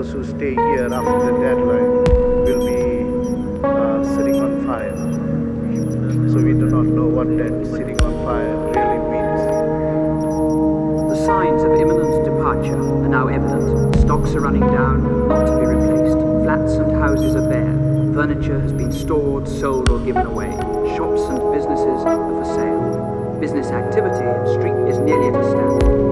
those who stay here after the deadline will be uh, sitting on fire. So we do not know what that sitting on fire really means. The signs of imminent departure are now evident. Stocks are running down, not to be replaced. Flats and houses are bare. Furniture has been stored, sold, or given away. Shops and businesses are for sale. Business activity in street is nearly at a standstill.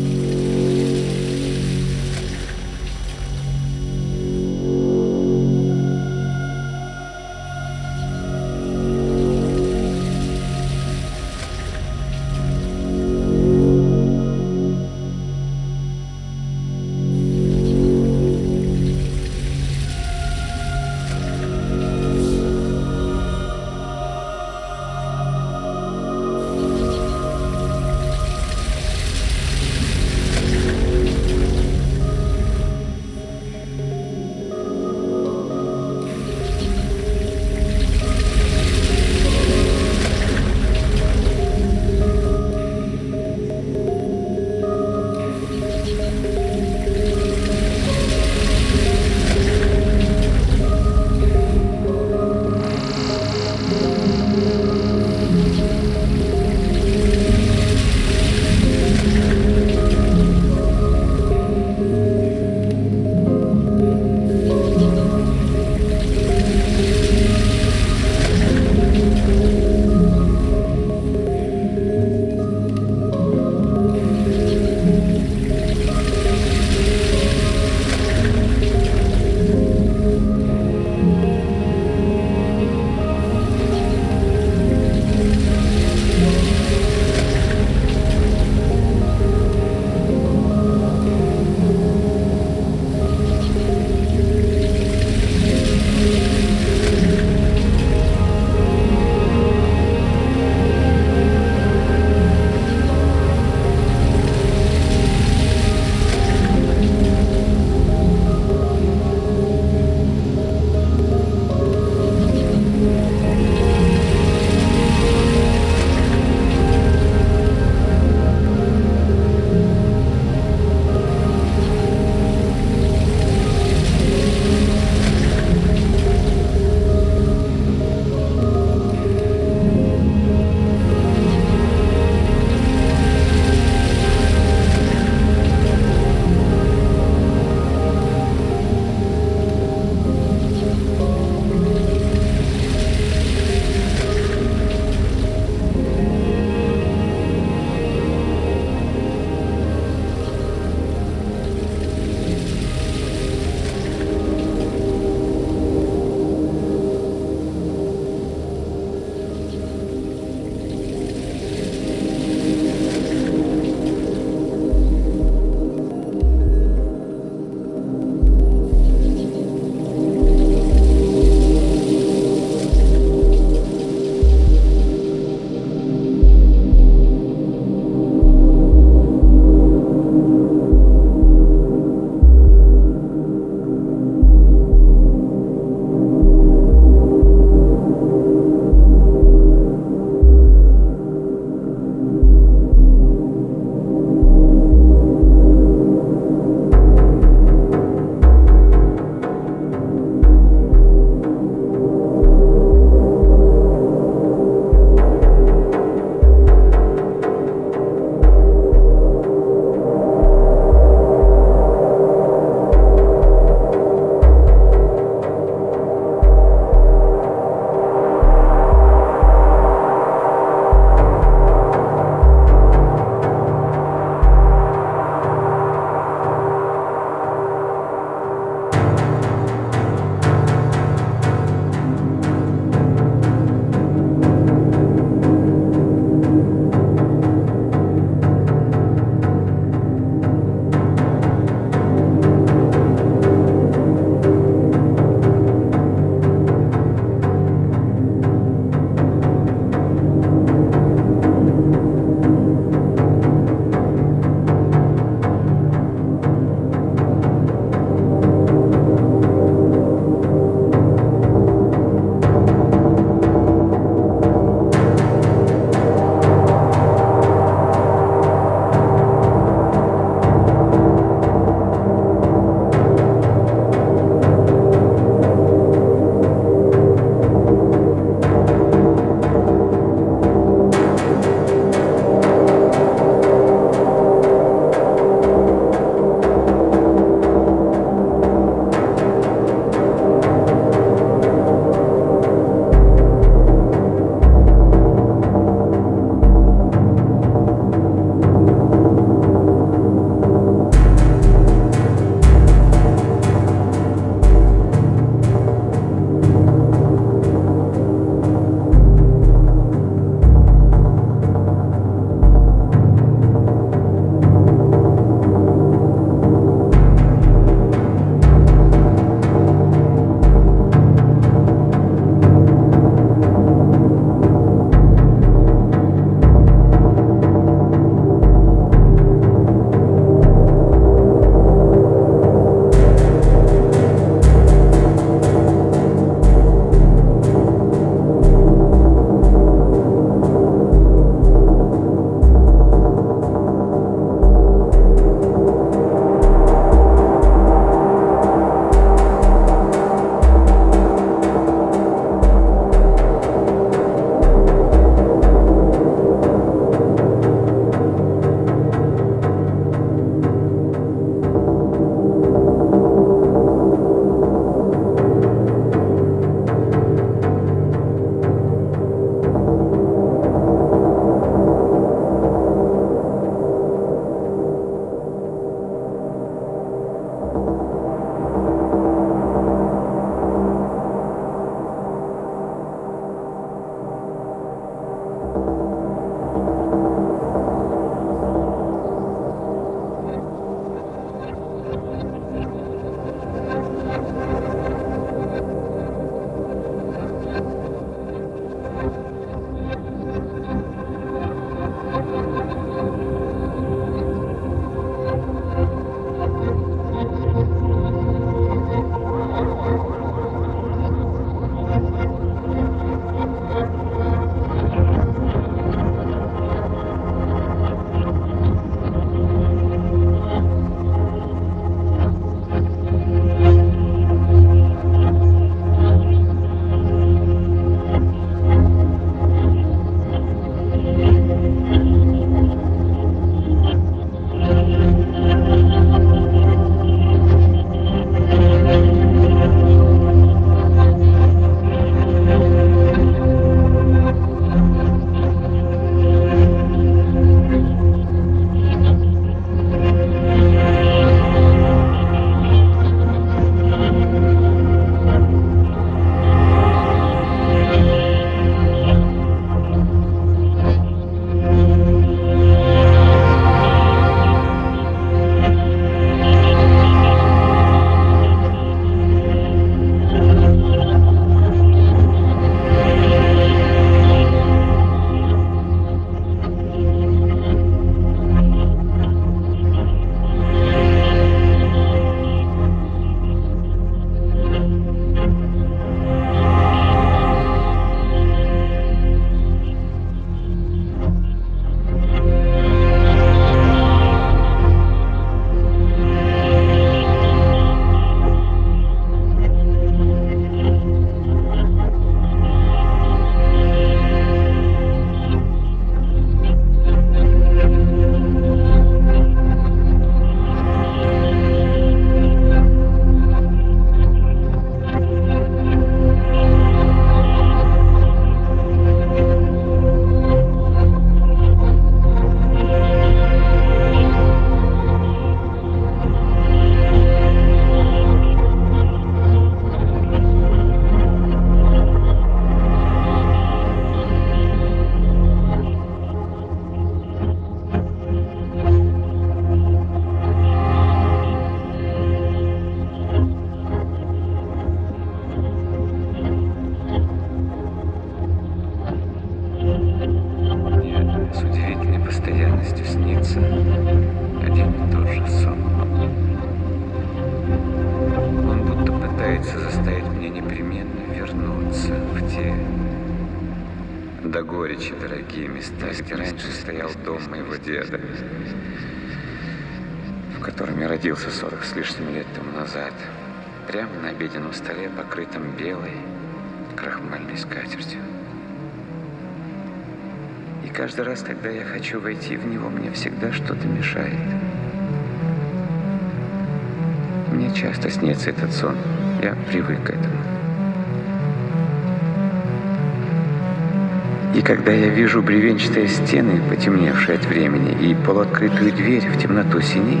Вижу бревенчатые стены, потемневшие от времени, и полуоткрытую дверь в темноту синей,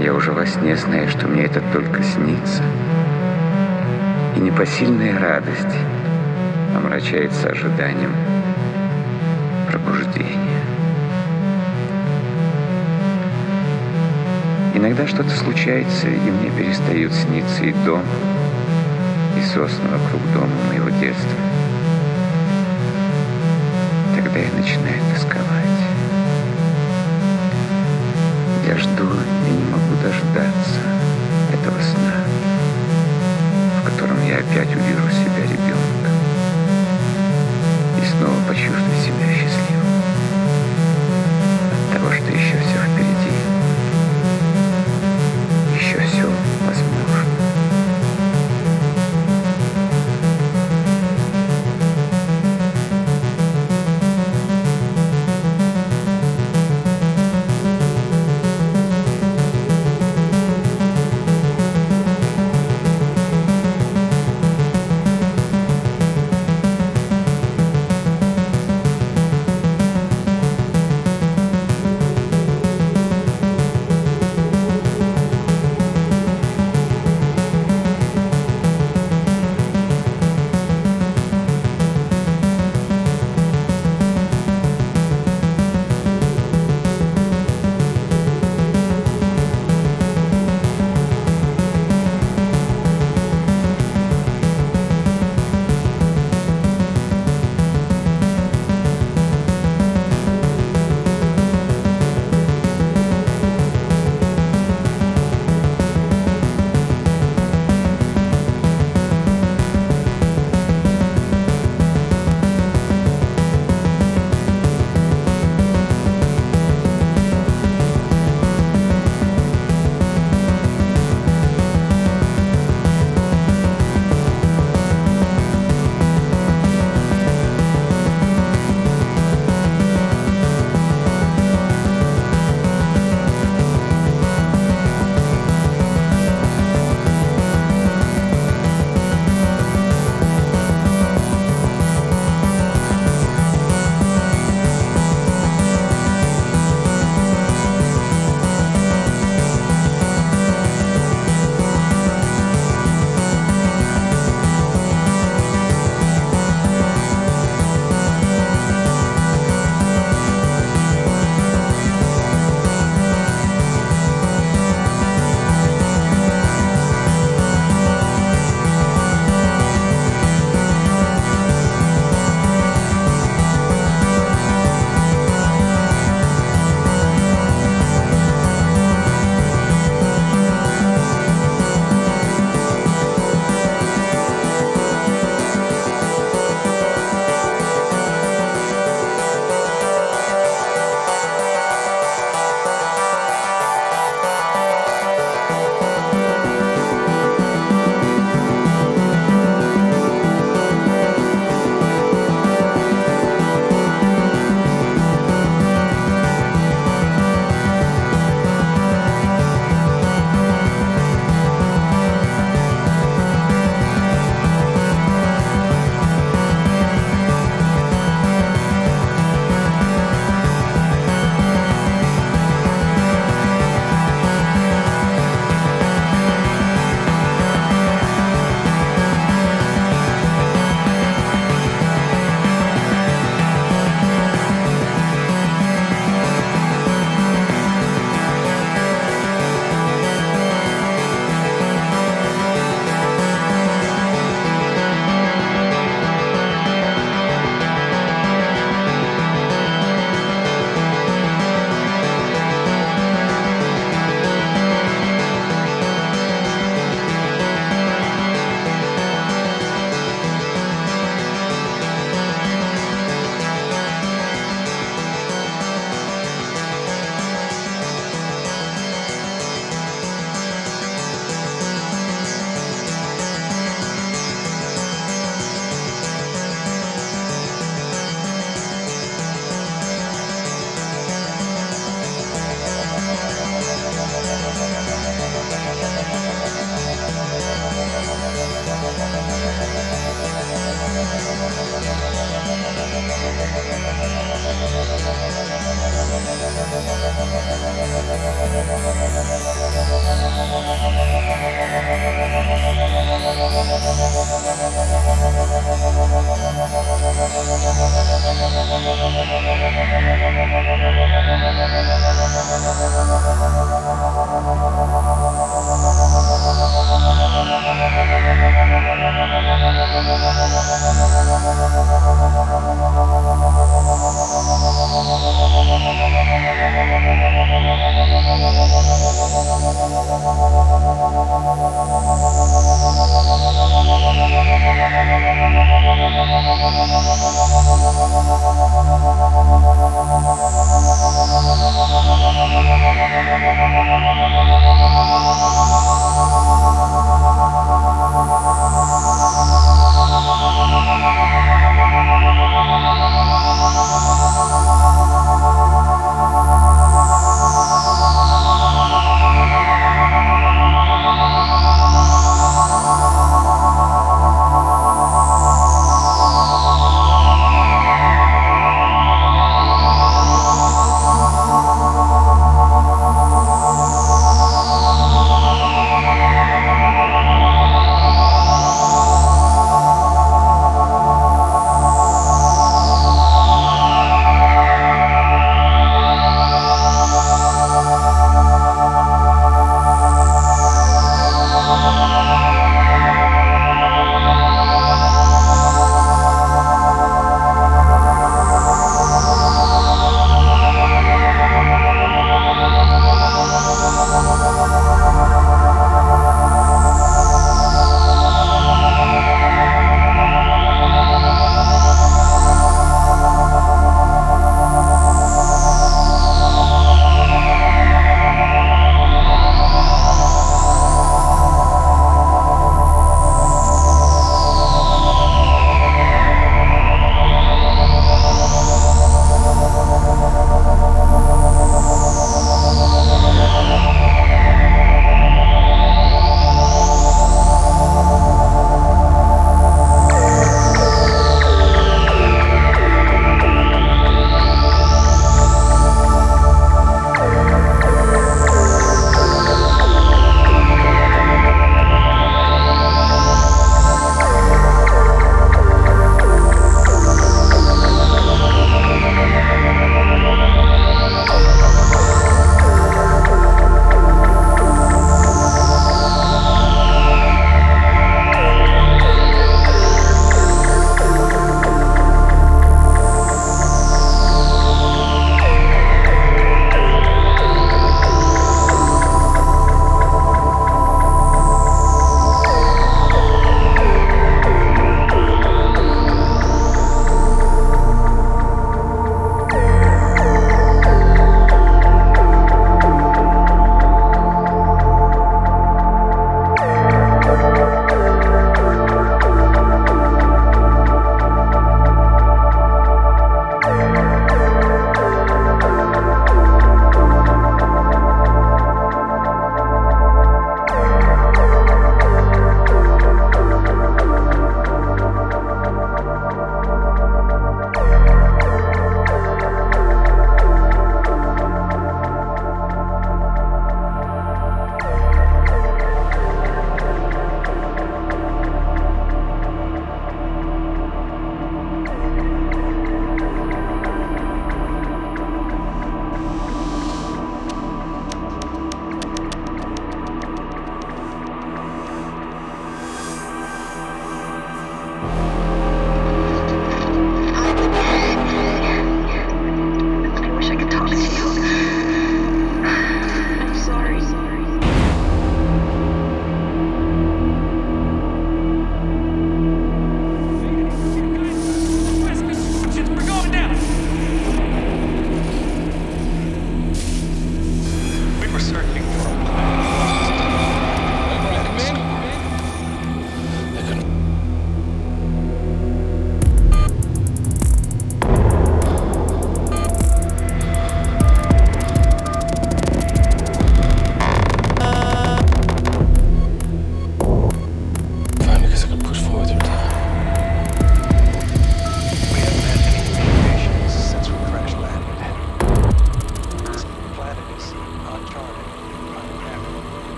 я уже во сне знаю, что мне это только снится. И непосильная радость омрачается ожиданием пробуждения. Иногда что-то случается, и мне перестают сниться и дом, и сосны вокруг дома моего детства. Я начинаю тосковать. Я жду и не могу дождаться этого сна, в котором я опять увижу себя ребенком и снова почувствую себя счастливым